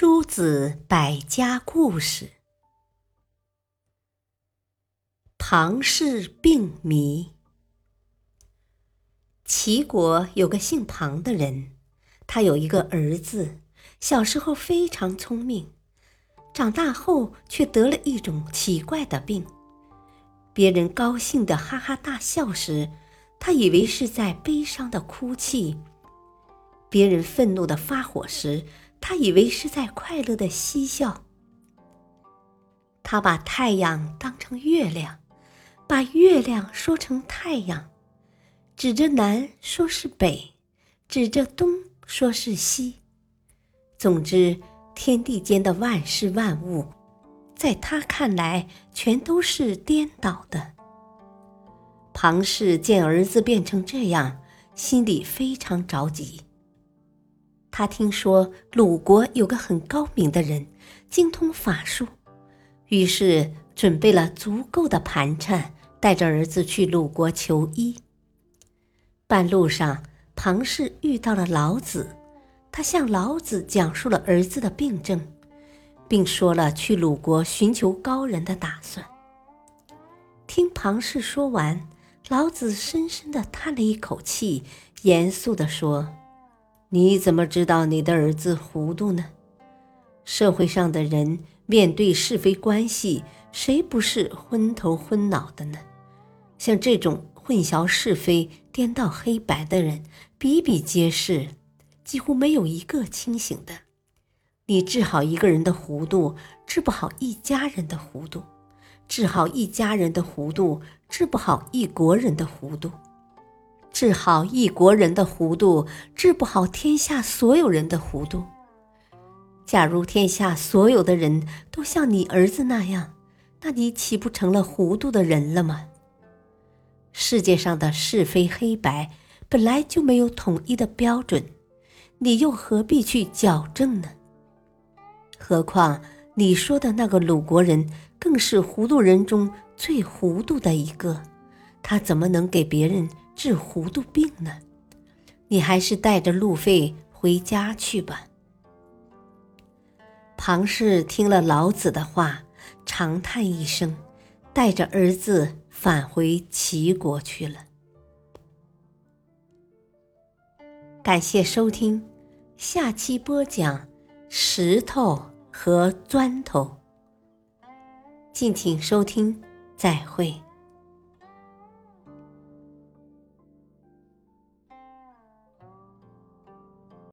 诸子百家故事：庞氏病谜。齐国有个姓庞的人，他有一个儿子，小时候非常聪明，长大后却得了一种奇怪的病。别人高兴的哈哈大笑时，他以为是在悲伤的哭泣；别人愤怒的发火时，他以为是在快乐的嬉笑。他把太阳当成月亮，把月亮说成太阳，指着南说是北，指着东说是西。总之，天地间的万事万物，在他看来全都是颠倒的。庞氏见儿子变成这样，心里非常着急。他听说鲁国有个很高明的人，精通法术，于是准备了足够的盘缠，带着儿子去鲁国求医。半路上，庞氏遇到了老子，他向老子讲述了儿子的病症，并说了去鲁国寻求高人的打算。听庞氏说完，老子深深的叹了一口气，严肃地说。你怎么知道你的儿子糊涂呢？社会上的人面对是非关系，谁不是昏头昏脑的呢？像这种混淆是非、颠倒黑白的人比比皆是，几乎没有一个清醒的。你治好一个人的糊涂，治不好一家人的糊涂；治好一家人的糊涂，治不好一国人的糊涂。治好一国人的糊涂，治不好天下所有人的糊涂。假如天下所有的人都像你儿子那样，那你岂不成了糊涂的人了吗？世界上的是非黑白本来就没有统一的标准，你又何必去矫正呢？何况你说的那个鲁国人，更是糊涂人中最糊涂的一个，他怎么能给别人？治糊涂病呢？你还是带着路费回家去吧。庞氏听了老子的话，长叹一声，带着儿子返回齐国去了。感谢收听，下期播讲石头和砖头。敬请收听，再会。